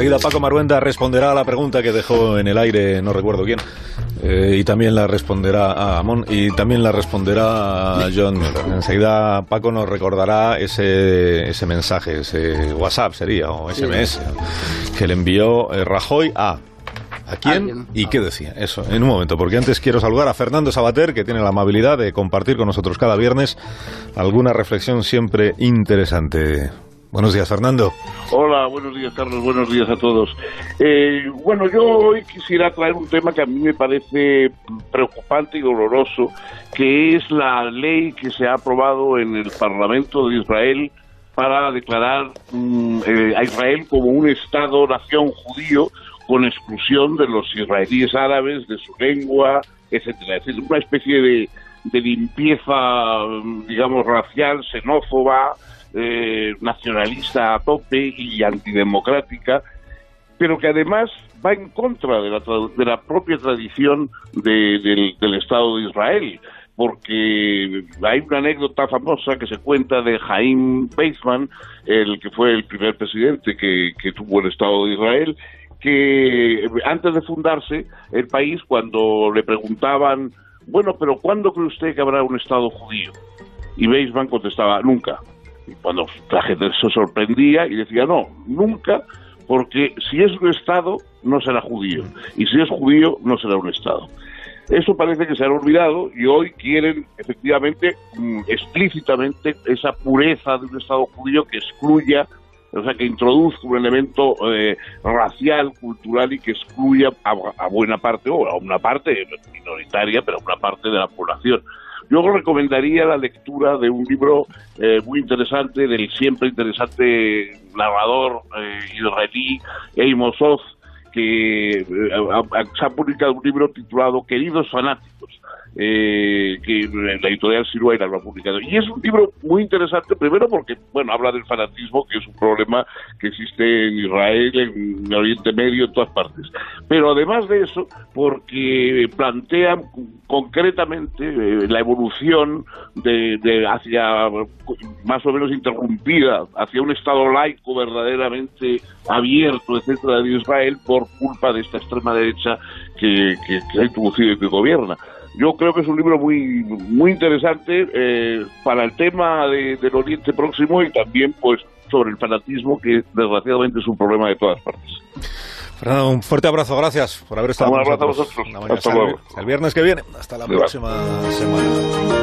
Enseguida Paco Maruenda responderá a la pregunta que dejó en el aire, no recuerdo quién, eh, y también la responderá a Amón y también la responderá a John Enseguida Paco nos recordará ese, ese mensaje, ese WhatsApp sería, o SMS, que le envió eh, Rajoy a ¿A quién y qué decía? Eso, en un momento, porque antes quiero saludar a Fernando Sabater, que tiene la amabilidad de compartir con nosotros cada viernes alguna reflexión siempre interesante. Buenos días, Fernando. Hola, buenos días, Carlos. Buenos días a todos. Eh, bueno, yo hoy quisiera traer un tema que a mí me parece preocupante y doloroso, que es la ley que se ha aprobado en el Parlamento de Israel para declarar mm, eh, a Israel como un Estado-nación judío con exclusión de los israelíes árabes, de su lengua, etcétera. Es decir, una especie de, limpieza, digamos, racial, xenófoba, eh, nacionalista a tope y antidemocrática, pero que además va en contra de la, de la propia tradición del, Estado de Israel porque hay una anécdota famosa que se cuenta de Jaime Weizmann, el que fue el primer presidente que, que tuvo el Estado de Israel, que antes de fundarse el país, cuando le preguntaban, bueno, pero ¿cuándo cree usted que habrá un Estado judío? Y Weizmann contestaba, nunca. Cuando la gente se sorprendía y decía, no, nunca, porque si es un Estado, no será judío. Y si es judío, no será un Estado. Eso parece que se ha olvidado y hoy quieren efectivamente mm, explícitamente esa pureza de un Estado judío que excluya o sea, que introduzca un elemento eh, racial, cultural y que excluya a, buena parte, o a una parte minoritaria, pero a una parte de la población. Yo recomendaría la lectura de un libro eh, muy interesante del siempre interesante narrador eh, israelí Amos Oz, que se ha publicado un libro titulado Queridos fanáticos, eh, que la editorial Siruela lo ha publicado. Y es un libro muy interesante, primero porque, bueno, habla del fanatismo, que es un problema que existe en Israel, en Oriente Medio, en todas partes. Pero además de eso, porque plantea concretamente eh, la evolución de, de, hacia, más o menos interrumpida, hacia un Estado laico verdaderamente abierto, etcétera, de Israel por culpa de esta extrema derecha que, que, ha introducido y que gobierna. Yo creo que es un libro muy muy interesante eh, para el tema de, del Oriente Próximo y también pues sobre el fanatismo que desgraciadamente es un problema de todas partes. Fernando, un fuerte abrazo, gracias por haber estado Un con abrazo a vosotros. Hasta luego. El viernes que viene, hasta la próxima semana.